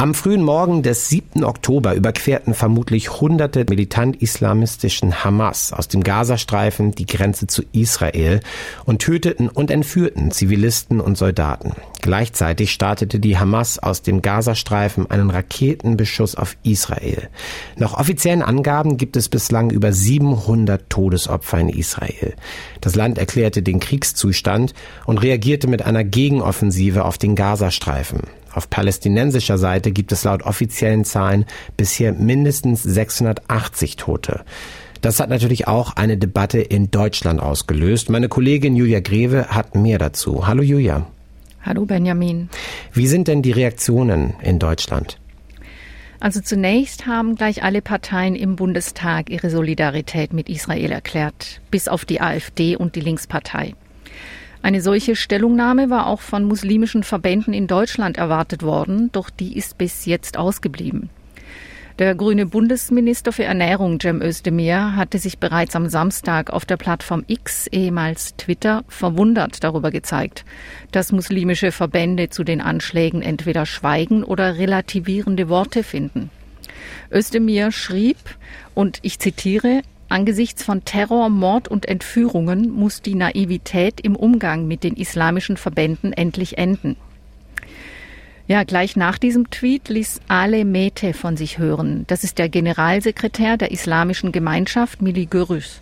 Am frühen Morgen des 7. Oktober überquerten vermutlich hunderte militant-islamistischen Hamas aus dem Gazastreifen die Grenze zu Israel und töteten und entführten Zivilisten und Soldaten. Gleichzeitig startete die Hamas aus dem Gazastreifen einen Raketenbeschuss auf Israel. Nach offiziellen Angaben gibt es bislang über 700 Todesopfer in Israel. Das Land erklärte den Kriegszustand und reagierte mit einer Gegenoffensive auf den Gazastreifen. Auf palästinensischer Seite gibt es laut offiziellen Zahlen bisher mindestens 680 Tote. Das hat natürlich auch eine Debatte in Deutschland ausgelöst. Meine Kollegin Julia Greve hat mehr dazu. Hallo Julia. Hallo Benjamin. Wie sind denn die Reaktionen in Deutschland? Also zunächst haben gleich alle Parteien im Bundestag ihre Solidarität mit Israel erklärt, bis auf die AfD und die Linkspartei. Eine solche Stellungnahme war auch von muslimischen Verbänden in Deutschland erwartet worden, doch die ist bis jetzt ausgeblieben. Der grüne Bundesminister für Ernährung Cem Özdemir hatte sich bereits am Samstag auf der Plattform X, ehemals Twitter, verwundert darüber gezeigt, dass muslimische Verbände zu den Anschlägen entweder schweigen oder relativierende Worte finden. Özdemir schrieb, und ich zitiere, Angesichts von Terror, Mord und Entführungen muss die Naivität im Umgang mit den islamischen Verbänden endlich enden. Ja, gleich nach diesem Tweet ließ Ale Mete von sich hören. Das ist der Generalsekretär der Islamischen Gemeinschaft Mili Görüs.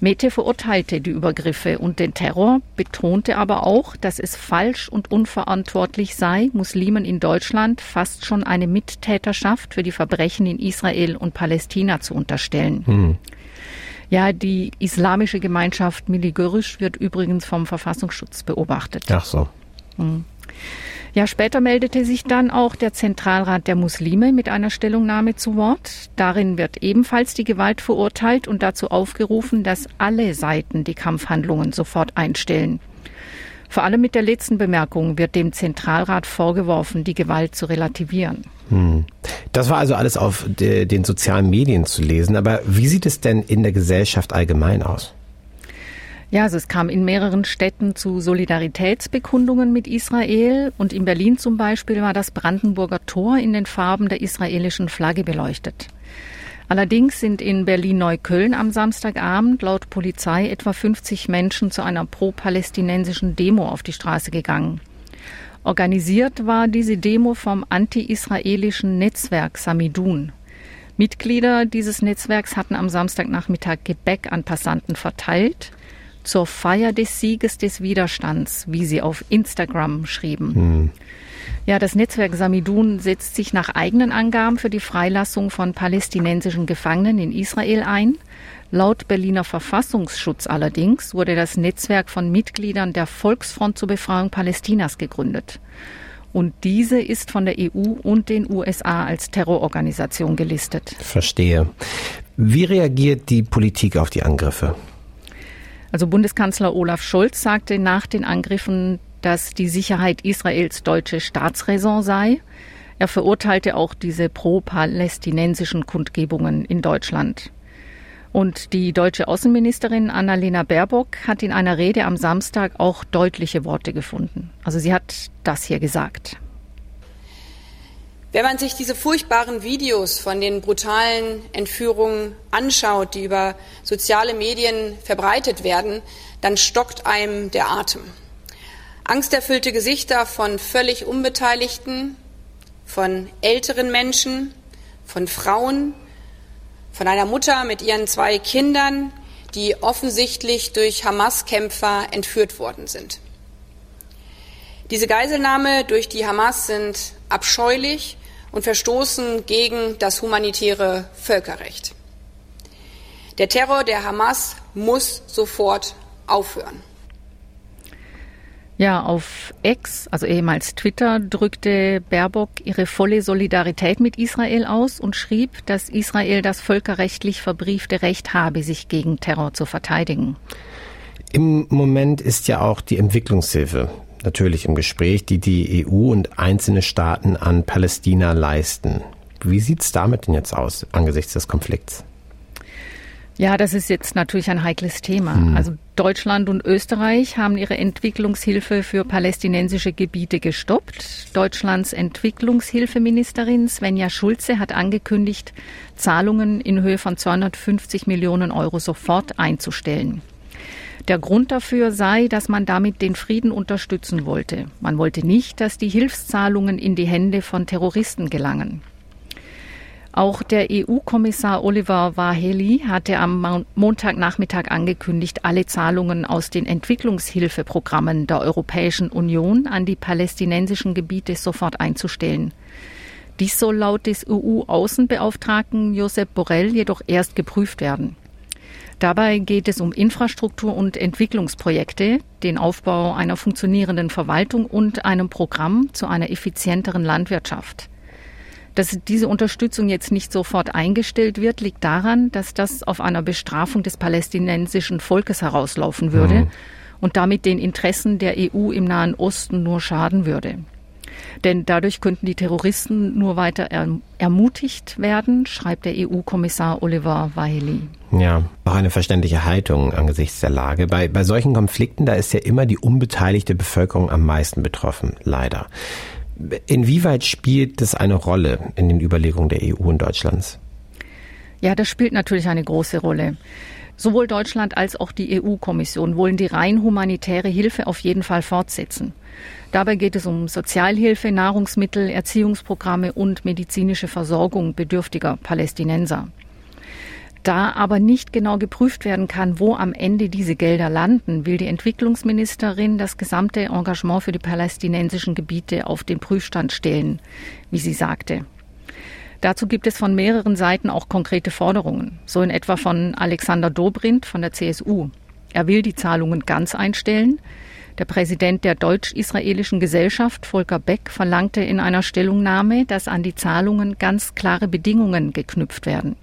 Mete verurteilte die Übergriffe und den Terror, betonte aber auch, dass es falsch und unverantwortlich sei, Muslimen in Deutschland fast schon eine Mittäterschaft für die Verbrechen in Israel und Palästina zu unterstellen. Hm. Ja, die islamische Gemeinschaft Miligörisch wird übrigens vom Verfassungsschutz beobachtet. Ach so. Hm. Ja, später meldete sich dann auch der Zentralrat der Muslime mit einer Stellungnahme zu Wort. Darin wird ebenfalls die Gewalt verurteilt und dazu aufgerufen, dass alle Seiten die Kampfhandlungen sofort einstellen. Vor allem mit der letzten Bemerkung wird dem Zentralrat vorgeworfen, die Gewalt zu relativieren. Hm. Das war also alles auf de, den sozialen Medien zu lesen. Aber wie sieht es denn in der Gesellschaft allgemein aus? Ja, also es kam in mehreren Städten zu Solidaritätsbekundungen mit Israel und in Berlin zum Beispiel war das Brandenburger Tor in den Farben der israelischen Flagge beleuchtet. Allerdings sind in Berlin-Neukölln am Samstagabend laut Polizei etwa 50 Menschen zu einer pro-palästinensischen Demo auf die Straße gegangen. Organisiert war diese Demo vom anti-israelischen Netzwerk Samidun. Mitglieder dieses Netzwerks hatten am Samstagnachmittag Gebäck an Passanten verteilt zur Feier des Sieges des Widerstands, wie sie auf Instagram schrieben. Hm. Ja, das Netzwerk Samidun setzt sich nach eigenen Angaben für die Freilassung von palästinensischen Gefangenen in Israel ein. Laut Berliner Verfassungsschutz allerdings wurde das Netzwerk von Mitgliedern der Volksfront zur Befreiung Palästinas gegründet. Und diese ist von der EU und den USA als Terrororganisation gelistet. Verstehe. Wie reagiert die Politik auf die Angriffe? Also Bundeskanzler Olaf Scholz sagte nach den Angriffen, dass die Sicherheit Israels deutsche Staatsräson sei. Er verurteilte auch diese pro-palästinensischen Kundgebungen in Deutschland. Und die deutsche Außenministerin Annalena Baerbock hat in einer Rede am Samstag auch deutliche Worte gefunden. Also sie hat das hier gesagt. Wenn man sich diese furchtbaren Videos von den brutalen Entführungen anschaut, die über soziale Medien verbreitet werden, dann stockt einem der Atem. Angsterfüllte Gesichter von völlig Unbeteiligten, von älteren Menschen, von Frauen, von einer Mutter mit ihren zwei Kindern, die offensichtlich durch Hamas-Kämpfer entführt worden sind. Diese Geiselnahme durch die Hamas sind abscheulich und verstoßen gegen das humanitäre Völkerrecht. Der Terror der Hamas muss sofort aufhören. Ja, auf X, also ehemals Twitter, drückte Baerbock ihre volle Solidarität mit Israel aus und schrieb, dass Israel das völkerrechtlich verbriefte Recht habe, sich gegen Terror zu verteidigen. Im Moment ist ja auch die Entwicklungshilfe natürlich im Gespräch, die die EU und einzelne Staaten an Palästina leisten. Wie sieht es damit denn jetzt aus angesichts des Konflikts? Ja, das ist jetzt natürlich ein heikles Thema. Hm. Also Deutschland und Österreich haben ihre Entwicklungshilfe für palästinensische Gebiete gestoppt. Deutschlands Entwicklungshilfeministerin Svenja Schulze hat angekündigt, Zahlungen in Höhe von 250 Millionen Euro sofort einzustellen. Der Grund dafür sei, dass man damit den Frieden unterstützen wollte. Man wollte nicht, dass die Hilfszahlungen in die Hände von Terroristen gelangen. Auch der EU-Kommissar Oliver Vaheli hatte am Montagnachmittag angekündigt, alle Zahlungen aus den Entwicklungshilfeprogrammen der Europäischen Union an die palästinensischen Gebiete sofort einzustellen. Dies soll laut des EU-Außenbeauftragten Josep Borrell jedoch erst geprüft werden. Dabei geht es um Infrastruktur- und Entwicklungsprojekte, den Aufbau einer funktionierenden Verwaltung und einem Programm zu einer effizienteren Landwirtschaft. Dass diese Unterstützung jetzt nicht sofort eingestellt wird, liegt daran, dass das auf einer Bestrafung des palästinensischen Volkes herauslaufen würde mhm. und damit den Interessen der EU im Nahen Osten nur schaden würde. Denn dadurch könnten die Terroristen nur weiter ermutigt werden, schreibt der EU-Kommissar Oliver Vaheli. Ja, auch eine verständliche Haltung angesichts der Lage. Bei, bei solchen Konflikten, da ist ja immer die unbeteiligte Bevölkerung am meisten betroffen, leider. Inwieweit spielt das eine Rolle in den Überlegungen der EU und Deutschlands? Ja, das spielt natürlich eine große Rolle. Sowohl Deutschland als auch die EU-Kommission wollen die rein humanitäre Hilfe auf jeden Fall fortsetzen. Dabei geht es um Sozialhilfe, Nahrungsmittel, Erziehungsprogramme und medizinische Versorgung bedürftiger Palästinenser. Da aber nicht genau geprüft werden kann, wo am Ende diese Gelder landen, will die Entwicklungsministerin das gesamte Engagement für die palästinensischen Gebiete auf den Prüfstand stellen, wie sie sagte. Dazu gibt es von mehreren Seiten auch konkrete Forderungen, so in etwa von Alexander Dobrindt von der CSU. Er will die Zahlungen ganz einstellen. Der Präsident der deutsch-israelischen Gesellschaft, Volker Beck, verlangte in einer Stellungnahme, dass an die Zahlungen ganz klare Bedingungen geknüpft werden.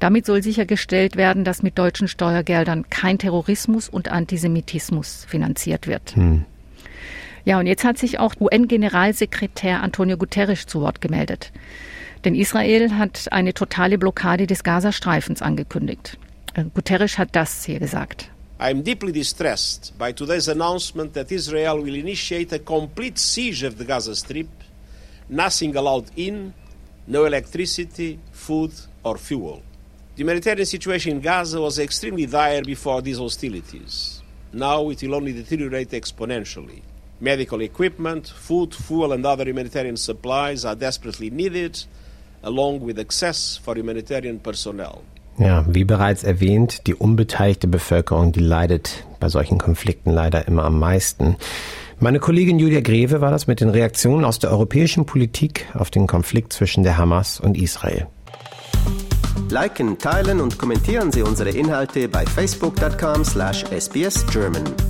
Damit soll sichergestellt werden, dass mit deutschen Steuergeldern kein Terrorismus und Antisemitismus finanziert wird. Hm. Ja, und jetzt hat sich auch UN-Generalsekretär Antonio Guterres zu Wort gemeldet. Denn Israel hat eine totale Blockade des Gazastreifens angekündigt. Äh, Guterres hat das hier gesagt. I am deeply distressed by today's announcement that Israel will initiate a complete siege of the Gaza Strip, nothing allowed in, no electricity, food or fuel. The humanitarian situation in Gaza was extremely dire before these hostilities. Now it will only deteriorate exponentially. Medical equipment, food, fuel, and other humanitarian supplies are desperately needed, along with access for humanitarian personnel. Ja, wie bereits erwähnt, die unbeteiligte Bevölkerung, die leidet bei solchen Konflikten leider immer am meisten. Meine Kollegin Julia Greve war das mit den Reaktionen aus der europäischen Politik auf den Konflikt zwischen der Hamas und Israel. Liken, teilen und kommentieren Sie unsere Inhalte bei facebook.com/sbsgerman.